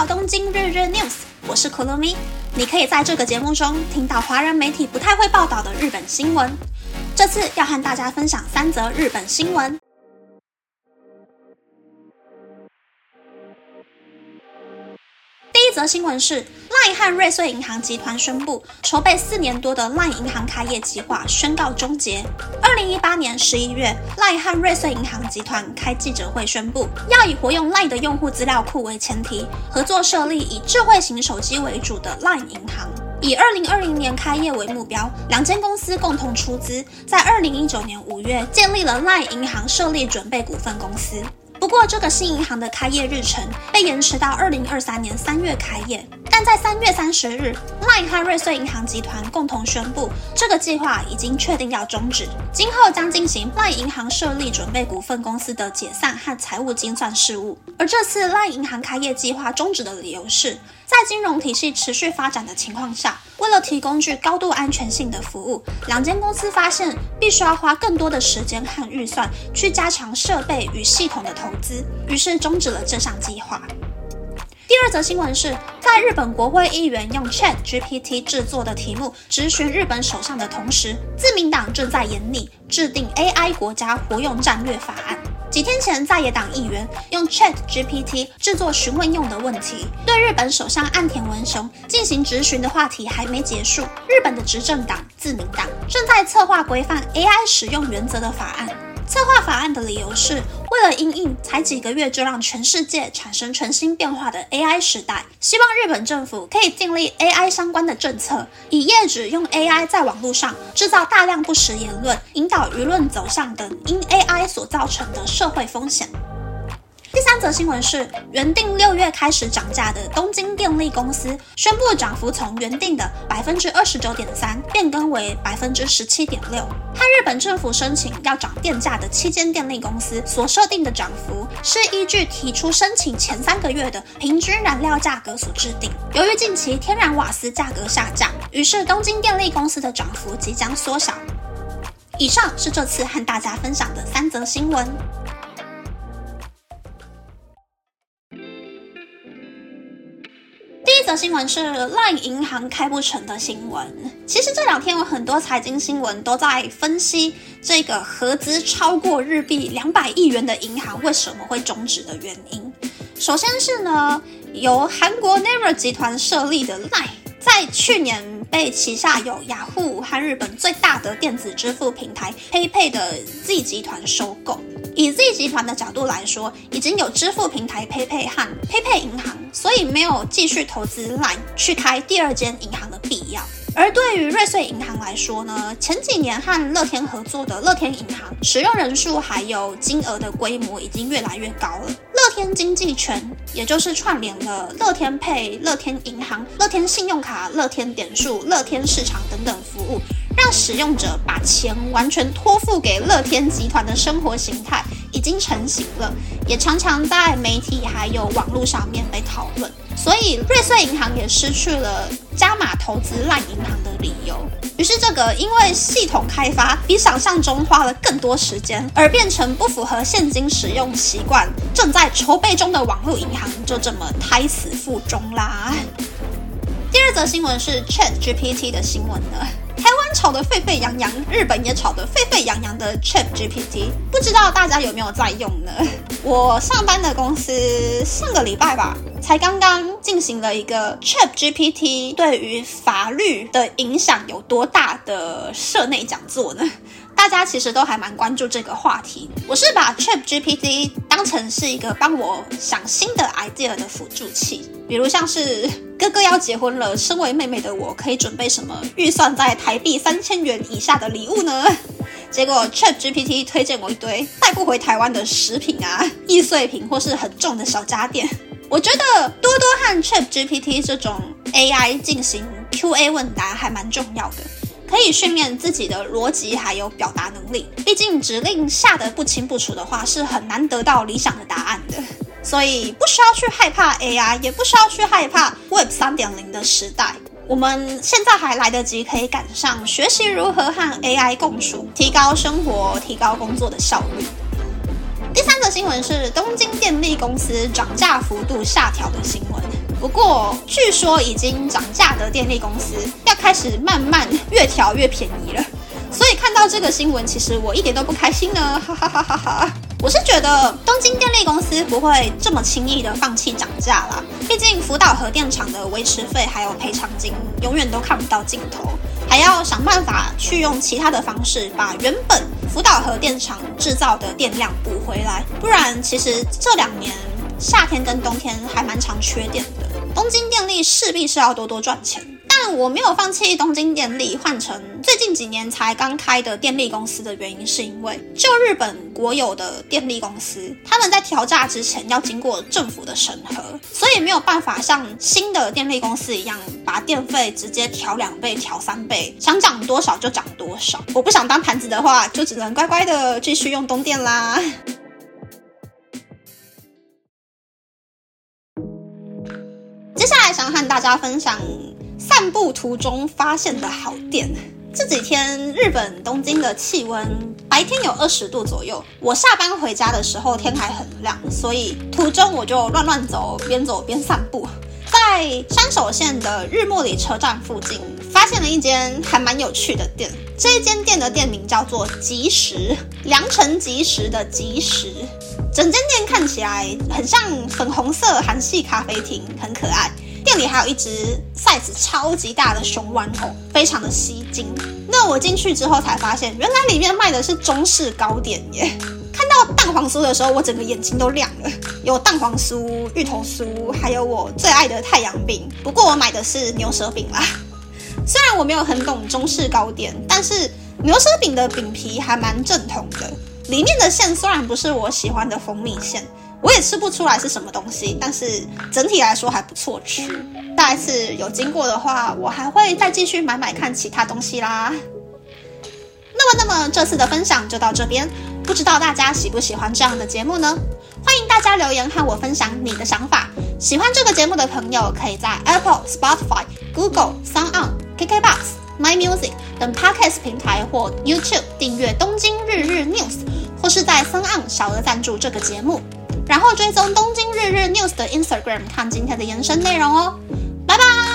到东京日日 news，我是 Kurumi。你可以在这个节目中听到华人媒体不太会报道的日本新闻。这次要和大家分享三则日本新闻。一则新闻是，LINE 和瑞穗银行集团宣布，筹备四年多的 LINE 银行开业计划宣告终结。二零一八年十一月，LINE 和瑞穗银行集团开记者会宣布，要以活用 LINE 的用户资料库为前提，合作设立以智慧型手机为主的 LINE 银行。以二零二零年开业为目标，两间公司共同出资，在二零一九年五月建立了 LINE 银行设立准备股份公司。不过，这个新银行的开业日程被延迟到二零二三年三月开业。但在三月三十日，LINE 和瑞穗银行集团共同宣布，这个计划已经确定要终止，今后将进行 LINE 银行设立准备股份公司的解散和财务精算事务。而这次 LINE 银行开业计划终止的理由是，在金融体系持续发展的情况下，为了提供具高度安全性的服务，两间公司发现必须要花更多的时间和预算去加强设备与系统的投资，于是终止了这项计划。第二则新闻是在日本国会议员用 Chat GPT 制作的题目质询日本首相的同时，自民党正在严拟制定 AI 国家活用战略法案。几天前，在野党议员用 Chat GPT 制作询问用的问题，对日本首相岸田文雄进行质询的话题还没结束。日本的执政党自民党正在策划规范 AI 使用原则的法案。策划法案的理由是为了应应才几个月就让全世界产生全新变化的 AI 时代，希望日本政府可以订立 AI 相关的政策，以业者用 AI 在网络上制造大量不实言论，引导舆论走向等因 AI 所造成的社会风险。第三则新闻是，原定六月开始涨价的东京电力公司宣布，涨幅从原定的百分之二十九点三变更为百分之十七点六。和日本政府申请要涨电价的七间电力公司所设定的涨幅，是依据提出申请前三个月的平均燃料价格所制定。由于近期天然瓦斯价格下降，于是东京电力公司的涨幅即将缩小。以上是这次和大家分享的三则新闻。则新闻是 LINE 银行开不成的新闻。其实这两天有很多财经新闻都在分析这个合资超过日币两百亿元的银行为什么会终止的原因。首先是呢，由韩国 Naver 集团设立的 LINE，在去年被旗下有雅虎和日本最大的电子支付平台 PayPay 的 Z 集团收购。以 Z 集团的角度来说，已经有支付平台 PayPay 和 PayPay 银行，所以没有继续投资 Line 去开第二间银行的必要。而对于瑞穗银行来说呢，前几年和乐天合作的乐天银行，使用人数还有金额的规模已经越来越高了。乐天经济圈，也就是串联了乐天配、乐天银行、乐天信用卡、乐天点数、乐天市场等等服务。让使用者把钱完全托付给乐天集团的生活形态已经成型了，也常常在媒体还有网络上面被讨论。所以瑞穗银行也失去了加码投资烂银行的理由。于是这个因为系统开发比想象中花了更多时间，而变成不符合现金使用习惯、正在筹备中的网络银行，就这么胎死腹中啦。第二则新闻是 Chat GPT 的新闻呢。台湾炒得沸沸扬扬，日本也炒得沸沸扬扬的 Chat GPT，不知道大家有没有在用呢？我上班的公司上个礼拜吧，才刚刚进行了一个 Chat GPT 对于法律的影响有多大的社内讲座呢？大家其实都还蛮关注这个话题。我是把 Chat GPT 当成是一个帮我想新的 idea 的辅助器。比如像是哥哥要结婚了，身为妹妹的我可以准备什么预算在台币三千元以下的礼物呢？结果 Chat GPT 推荐我一堆带不回台湾的食品啊、易碎品或是很重的小家电。我觉得多多和 Chat GPT 这种 AI 进行 QA 问答还蛮重要的，可以训练自己的逻辑还有表达能力。毕竟指令下得不清不楚的话，是很难得到理想的答案的。所以不需要去害怕 AI，也不需要去害怕 Web 三点零的时代。我们现在还来得及，可以赶上学习如何和 AI 共处，提高生活、提高工作的效率。第三则新闻是东京电力公司涨价幅度下调的新闻。不过据说已经涨价的电力公司要开始慢慢越调越便宜了。所以看到这个新闻，其实我一点都不开心呢，哈哈哈哈哈！我是觉得东京电力公司不会这么轻易的放弃涨价啦，毕竟福岛核电厂的维持费还有赔偿金永远都看不到尽头，还要想办法去用其他的方式把原本福岛核电厂制造的电量补回来，不然其实这两年夏天跟冬天还蛮常缺电的，东京电力势必是要多多赚钱。但我没有放弃东京电力，换成最近几年才刚开的电力公司的原因，是因为就日本国有的电力公司，他们在调价之前要经过政府的审核，所以没有办法像新的电力公司一样，把电费直接调两倍、调三倍，想涨多少就涨多少。我不想当盘子的话，就只能乖乖的继续用东电啦。想和大家分享。散步途中发现的好店。这几天日本东京的气温白天有二十度左右，我下班回家的时候天还很亮，所以途中我就乱乱走，边走边散步。在山手线的日暮里车站附近，发现了一间还蛮有趣的店。这一间店的店名叫做吉时，良辰吉时的吉时。整间店看起来很像粉红色韩系咖啡厅，很可爱。店里还有一只 size 超级大的熊玩偶，非常的吸睛。那我进去之后才发现，原来里面卖的是中式糕点耶！看到蛋黄酥的时候，我整个眼睛都亮了。有蛋黄酥、芋头酥，还有我最爱的太阳饼。不过我买的是牛舌饼啦。虽然我没有很懂中式糕点，但是牛舌饼的饼皮还蛮正统的。里面的馅虽然不是我喜欢的蜂蜜馅。我也吃不出来是什么东西，但是整体来说还不错吃。下一次有经过的话，我还会再继续买买看其他东西啦。那么，那么这次的分享就到这边，不知道大家喜不喜欢这样的节目呢？欢迎大家留言和我分享你的想法。喜欢这个节目的朋友，可以在 Apple、Spotify、Google、Sound On、KKBox、My Music 等 Podcast 平台或 YouTube 订阅《东京日日 News》，或是在 Sound On 小额赞助这个节目。然后追踪东京日日 news 的 instagram 看今天的延伸内容哦。拜拜。